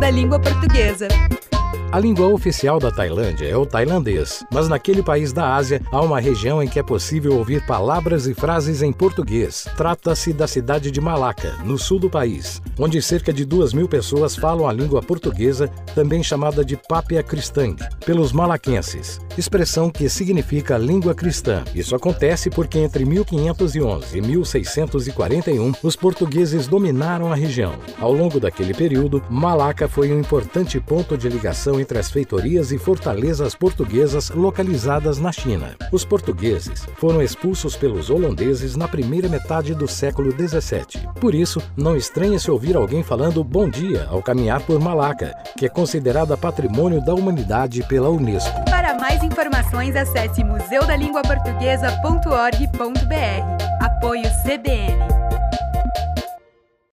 Da Língua Portuguesa. A língua oficial da Tailândia é o tailandês, mas naquele país da Ásia há uma região em que é possível ouvir palavras e frases em português. Trata-se da cidade de Malaca, no sul do país, onde cerca de duas mil pessoas falam a língua portuguesa, também chamada de Papia Cristang, pelos malaquenses, expressão que significa língua cristã. Isso acontece porque entre 1511 e 1641 os portugueses dominaram a região. Ao longo daquele período, Malaca foi um importante ponto de ligação entre as feitorias e fortalezas portuguesas localizadas na China. Os portugueses foram expulsos pelos holandeses na primeira metade do século 17. Por isso, não estranha se ouvir alguém falando bom dia ao caminhar por Malaca, que é considerada patrimônio da humanidade pela Unesco. Para mais informações, acesse museudalinguaportuguesa.org.br. Apoio CBN.